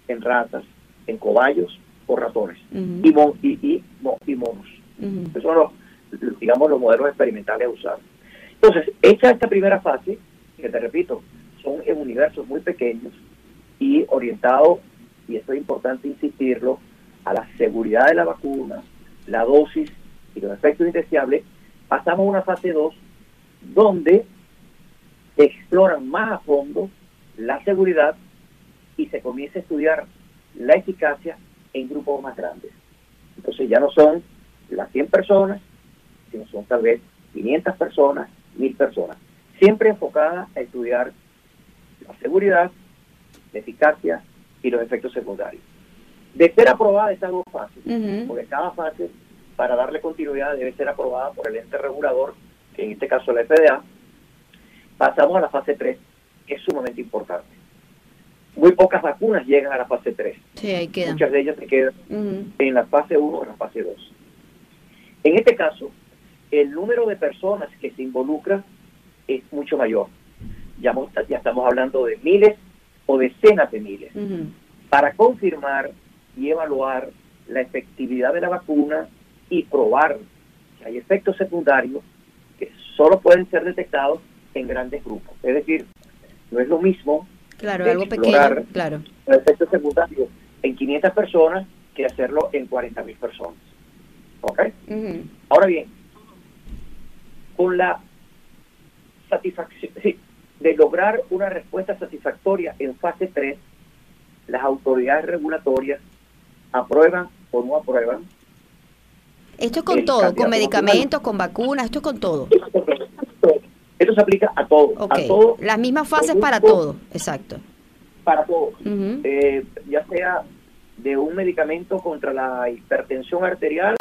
S3: en ratas, en cobayos o ratones y, y, y, monos. Esos son los, digamos, los modelos experimentales usados. Entonces, hecha esta primera fase, que te repito, son en universos muy pequeños y orientados, y esto es importante insistirlo, a la seguridad de la vacuna, la dosis y los efectos indeseables, pasamos a una fase 2 donde exploran más a fondo la seguridad y se comienza a estudiar la eficacia en grupos más grandes. Entonces ya no son las 100 personas, sino son tal vez 500 personas, 1000 personas, siempre enfocada a estudiar la seguridad, la eficacia y los efectos secundarios. De ser aprobada es algo fácil, porque cada fase, para darle continuidad, debe ser aprobada por el ente regulador, que en este caso la FDA. Pasamos a la fase 3, que es sumamente importante. Muy pocas vacunas llegan a la fase 3. Muchas de ellas se quedan en la fase 1 o en la fase 2. En este caso, el número de personas que se involucran es mucho mayor. Ya, ya estamos hablando de miles o decenas de miles. Para confirmar y evaluar la efectividad de la vacuna y probar que hay efectos secundarios que solo pueden ser detectados en grandes grupos. Es decir, no es lo mismo
S2: claro, algo pequeño, claro.
S3: los efectos secundarios en 500 personas que hacerlo en 40.000 personas. ¿Ok? Ahora bien, con la satisfacción, de lograr una respuesta satisfactoria en fase 3, las autoridades regulatorias aprueban o no aprueban.
S2: Esto es con todo, con medicamentos, con vacunas, esto es con todo.
S3: Esto se aplica a todo. A todo
S2: Las mismas fases para todo, exacto.
S3: Para todo. Eh, ya sea de un medicamento contra la hipertensión arterial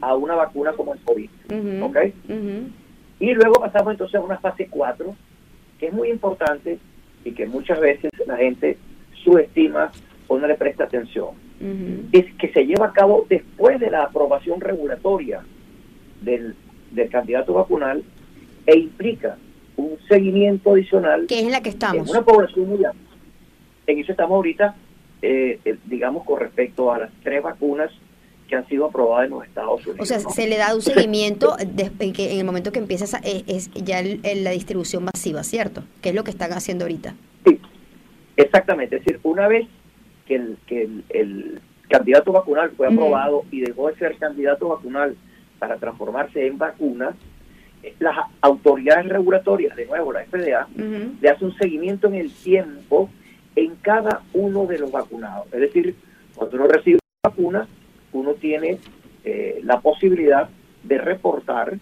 S3: a una vacuna como el COVID. Y luego pasamos entonces a una fase 4, que es muy importante y que muchas veces la gente subestima o no le presta atención. Es que se lleva a cabo después de la aprobación regulatoria del, del candidato vacunal e implica un seguimiento adicional.
S2: Que es en la que estamos.
S3: En una población muy amplia. En eso estamos ahorita, eh, eh, digamos, con respecto a las tres vacunas que han sido aprobadas en los Estados Unidos.
S2: O sea, se le da un seguimiento en, que, en el momento que empieza eh, es, ya la distribución masiva, ¿cierto? Que es lo que están haciendo ahorita.
S3: Sí, exactamente. Es decir, una vez que el, que el, candidato vacunal fue aprobado y dejó de ser candidato vacunal para transformarse en vacuna, eh, las autoridades regulatorias, de nuevo la FDA, le hace un seguimiento en el tiempo en cada uno de los vacunados. Es decir, cuando uno recibe vacuna, uno tiene eh, la posibilidad de reportar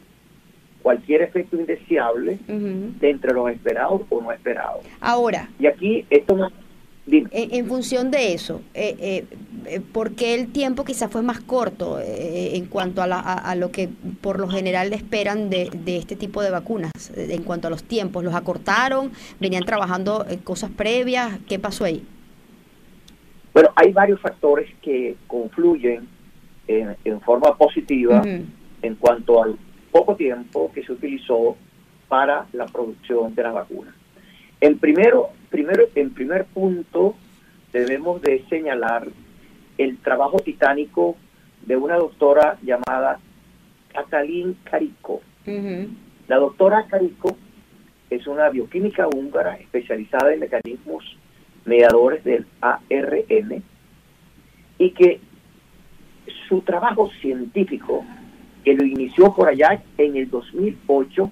S3: cualquier efecto indeseable de entre los esperados o no esperados.
S2: Ahora.
S3: Y aquí esto no...
S2: En, función de eso, eh, eh, ¿por qué el tiempo quizás fue más corto en cuanto a, a, lo que por lo general esperan de, de, este tipo de vacunas? En cuanto a los tiempos, ¿los acortaron? ¿Venían trabajando cosas previas? ¿Qué pasó ahí?
S3: Bueno, hay varios factores que confluyen en, forma positiva en cuanto al poco tiempo que se utilizó para la producción de las vacunas. En primero, primero, en primer punto, debemos de señalar el trabajo titánico de una doctora llamada Katalin Carico. La doctora Carico es una bioquímica húngara especializada en mecanismos mediadores del ARN y que su trabajo científico, que lo inició por allá en el 2008,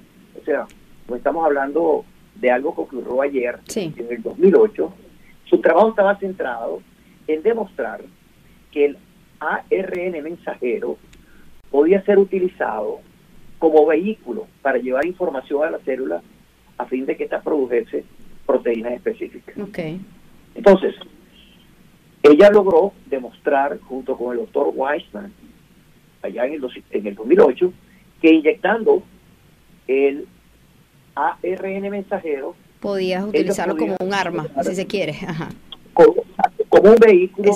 S3: o sea, no estamos hablando de algo que ocurrió ayer, en el 2008, su trabajo estaba centrado en demostrar que el ARN mensajero podía ser utilizado como vehículo para llevar información a la célula a fin de que ésta produjese proteínas específicas. Entonces, ella logró demostrar, junto con el doctor Weissman, allá en el, en el 2008, que inyectando el ARN mensajero...
S2: Podías utilizarlo como un arma, si se quiere.
S3: Como, un vehículo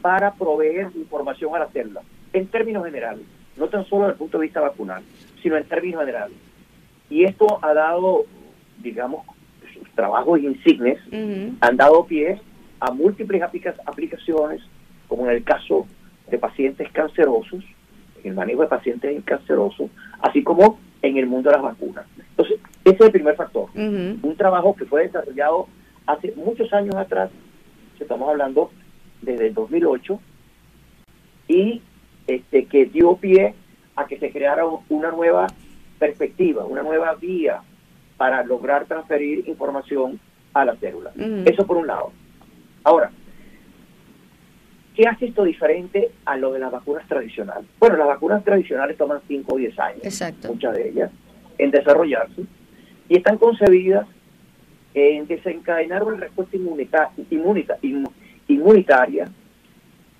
S3: para proveer información a la célula, en términos generales, no tan solo desde el punto de vista vacunal, sino en términos generales. Y esto ha dado, digamos, sus trabajos insignes, han dado pie a múltiples aplicaciones, como en el caso de pacientes cancerosos, en el manejo de pacientes cancerosos, así como en el mundo de las vacunas. Ese es el primer factor. Un trabajo que fue desarrollado hace muchos años atrás, estamos hablando desde el 2008, y este, que dio pie a que se creara una nueva perspectiva, una nueva vía para lograr transferir información a la célula. Eso por un lado. Ahora, ¿qué hace esto diferente a lo de las vacunas tradicionales? Bueno, las vacunas tradicionales toman 5 o 10 años, muchas de ellas, en desarrollarse, y están concebidas en desencadenar una respuesta inmunitaria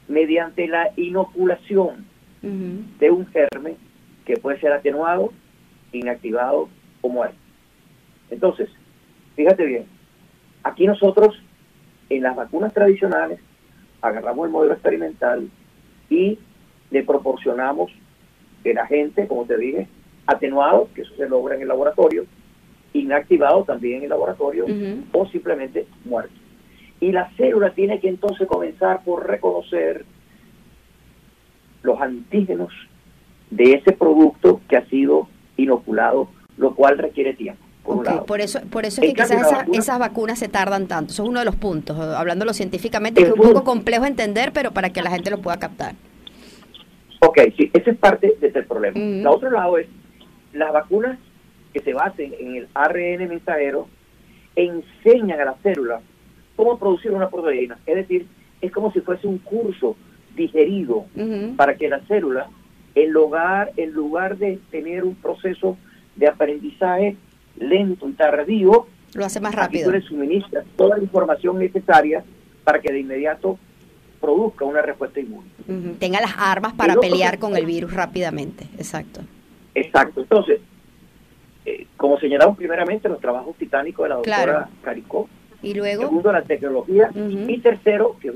S3: mediante la inoculación de un germen que puede ser atenuado, inactivado o muerto. Entonces, fíjate bien, aquí nosotros en las vacunas tradicionales agarramos el modelo experimental y le proporcionamos el agente, como te dije, atenuado, que eso se logra en el laboratorio, inactivado también en el laboratorio o simplemente muerto. Y la célula tiene que entonces comenzar por reconocer los antígenos de ese producto que ha sido inoculado, lo cual requiere tiempo.
S2: Por, eso, por eso es que quizás esas vacunas se tardan tanto. Eso es uno de los puntos, hablándolo científicamente, que es un poco complejo entender, pero para que la gente lo pueda captar.
S3: Ok, sí, ese es parte de este problema. El otro lado es, las vacunas que se basen en el ARN mensajero enseñan a la célula cómo producir una proteína. Es decir, es como si fuese un curso digerido para que la célula, en lugar, en lugar de tener un proceso de aprendizaje lento y tardío,
S2: lo hace más rápido.
S3: le suministra toda la información necesaria para que de inmediato produzca una respuesta inmune.
S2: Tenga las armas para pelear con el virus rápidamente, exacto.
S3: Exacto. Entonces, eh, como señalamos primeramente, los trabajos titánicos de la doctora Caricó.
S2: Y luego.
S3: Segundo, la tecnología. Y tercero, que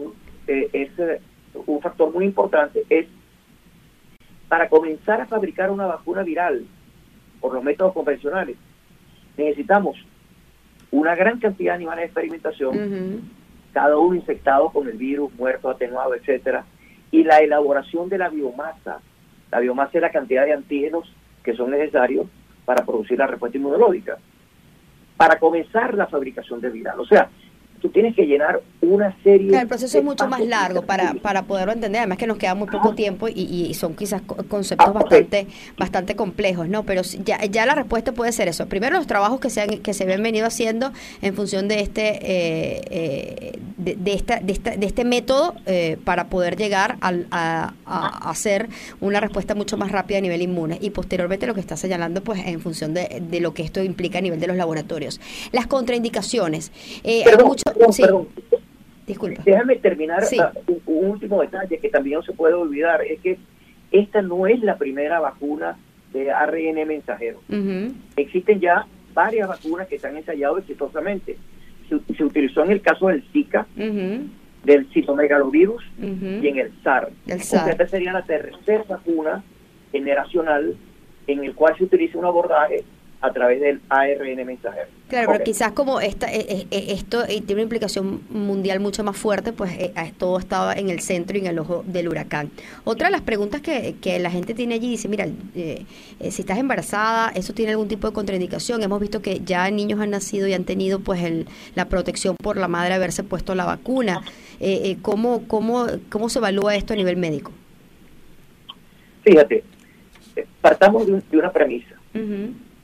S3: eh, es eh, un factor muy importante, es para comenzar a fabricar una vacuna viral por los métodos convencionales, necesitamos una gran cantidad de animales de experimentación, cada uno infectado con el virus, muerto, atenuado, etcétera, y la elaboración de la biomasa. La biomasa es la cantidad de antígenos que son necesarios para producir la respuesta inmunológica, para comenzar la fabricación del viral. O sea, tú tienes que llenar una serie...
S2: el proceso es mucho más largo para, para poderlo entender, además que nos queda muy poco tiempo y, son quizás conceptos ah, bastante bastante complejos, ¿no? Pero ya, ya la respuesta puede ser eso. Primero los trabajos que se, han, que se habían venido haciendo en función de este eh, eh, de, esta, de, esta, de este método eh, para poder llegar a, a, hacer una respuesta mucho más rápida a nivel inmune y posteriormente lo que está señalando pues en función de, de lo que esto implica a nivel de los laboratorios. Las contraindicaciones.
S3: Eh, perdón, Disculpa. Déjame terminar ah, un, último detalle que también no se puede olvidar, es que esta no es la primera vacuna de ARN mensajero. Existen ya varias vacunas que se han ensayado exitosamente. Se, utilizó en el caso del Zika, del citomegalovirus y en el SARS. esta sería la tercera vacuna generacional en el cual se utiliza un abordaje a través del ARN mensajero.
S2: Claro, pero quizás como esta, eh, eh, eh, esto tiene una implicación mundial mucho más fuerte, pues todo estaba en el centro y en el ojo del huracán. Otra de las preguntas que, que la gente tiene allí dice, mira, si estás embarazada, ¿eso tiene algún tipo de contraindicación? Hemos visto que ya niños han nacido y han tenido pues el, la protección por la madre haberse puesto la vacuna. ¿cómo, cómo, ¿Cómo se evalúa esto a nivel médico?
S3: Fíjate, partamos de, una premisa.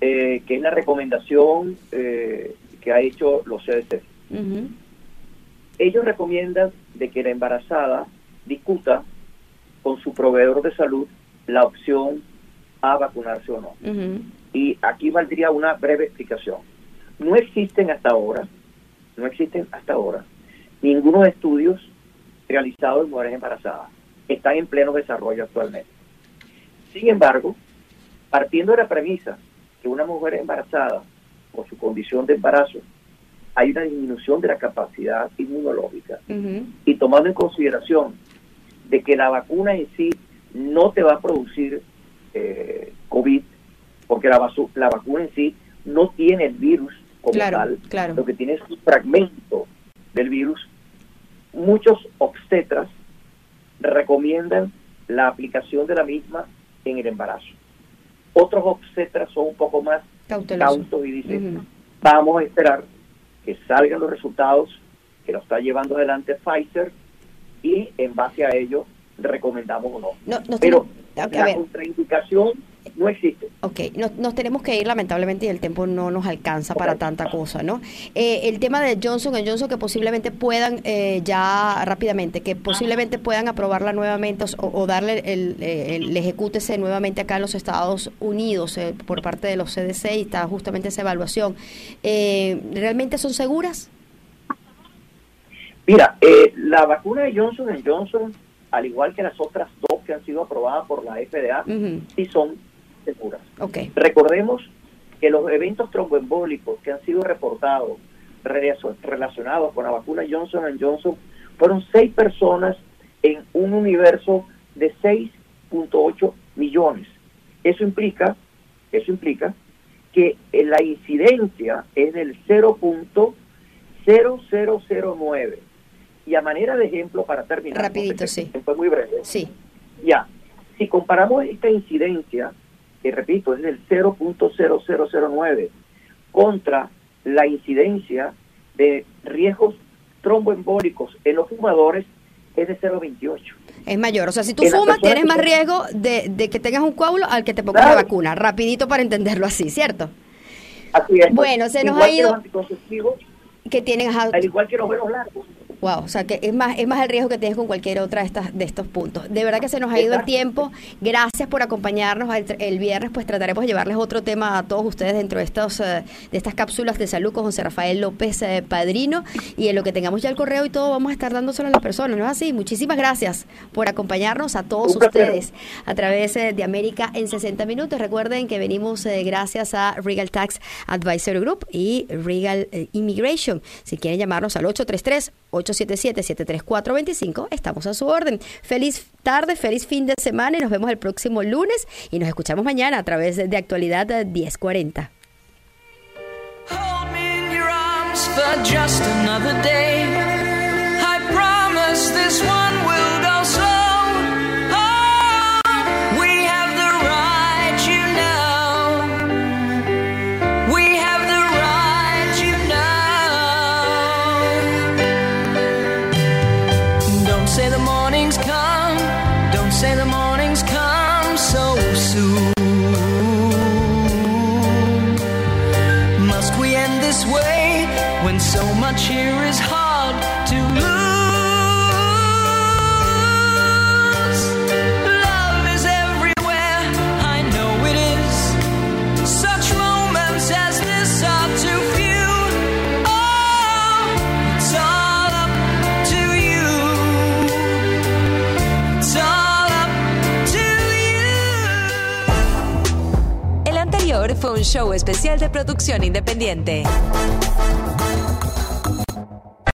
S3: Eh, que es la recomendación eh, que ha hecho los CDC. Ellos recomiendan de que la embarazada discuta con su proveedor de salud la opción a vacunarse o no. Y aquí valdría una breve explicación. No existen hasta ahora, no existen hasta ahora ninguno de estudios realizados en mujeres embarazadas. Están en pleno desarrollo actualmente. Sin embargo, partiendo de la premisa que una mujer embarazada, por su condición de embarazo, hay una disminución de la capacidad inmunológica. Y tomando en consideración de que la vacuna en sí no te va a producir eh, COVID, porque la, la vacuna en sí no tiene el virus como tal, lo que tiene es un fragmento del virus. Muchos obstetras recomiendan la aplicación de la misma en el embarazo. Otros obstetras son un poco más cautos y dicen, vamos a esperar que salgan los resultados que lo está llevando adelante Pfizer y en base a ello recomendamos o no. Pero la contraindicación no existe.
S2: Ok, nos, tenemos que ir lamentablemente y el tiempo no nos alcanza para tanta cosa, ¿no? Eh, el tema de Johnson Johnson que posiblemente puedan eh, ya rápidamente, que posiblemente puedan aprobarla nuevamente o, darle el, el, ejecútese nuevamente acá en los Estados Unidos eh, por parte de los CDC y está justamente esa evaluación. ¿Realmente son seguras?
S3: Mira, la vacuna de Johnson Johnson, al igual que las otras dos que han sido aprobadas por la FDA, sí son seguras.
S2: Okay.
S3: Recordemos que los eventos tromboembólicos que han sido reportados relacionados con la vacuna Johnson Johnson fueron seis personas en un universo de 6.8 millones. Eso implica, eso implica que la incidencia es del 0.0009. Y a manera de ejemplo, para terminar,
S2: rapidito, sí.
S3: Fue muy breve.
S2: Sí.
S3: Ya, si comparamos esta incidencia que repito, es del 0.0009, contra la incidencia de riesgos tromboembólicos en los fumadores es de 0.28.
S2: Es mayor, o sea, si tú fumas tienes más riesgo de, que tengas un coágulo al que te pongas la vacuna, rapidito para entenderlo así, ¿cierto?
S3: Así es.
S2: Bueno, se nos ha ido...
S3: Que tienen al igual que los velos largos
S2: Wow, o sea que es más, es más el riesgo que tienes con cualquier otra de, estas, de estos puntos. De verdad que se nos ha ido el tiempo. Gracias por acompañarnos. El, viernes pues trataremos de llevarles otro tema a todos ustedes dentro de, estos, eh, de estas cápsulas de salud con José Rafael López eh, Padrino. Y en lo que tengamos ya el correo y todo, vamos a estar dándoselo a las personas. ¿No es así? Muchísimas gracias por acompañarnos a todos ustedes a través eh, de América en 60 minutos. Recuerden que venimos gracias a Regal Tax Advisory Group y Regal Immigration. Si quieren llamarnos al 833 877-73425. Estamos a su orden. Feliz tarde, feliz fin de semana y nos vemos el próximo lunes y nos escuchamos mañana a través de Actualidad 1040.
S4: fue show especial de producción independiente.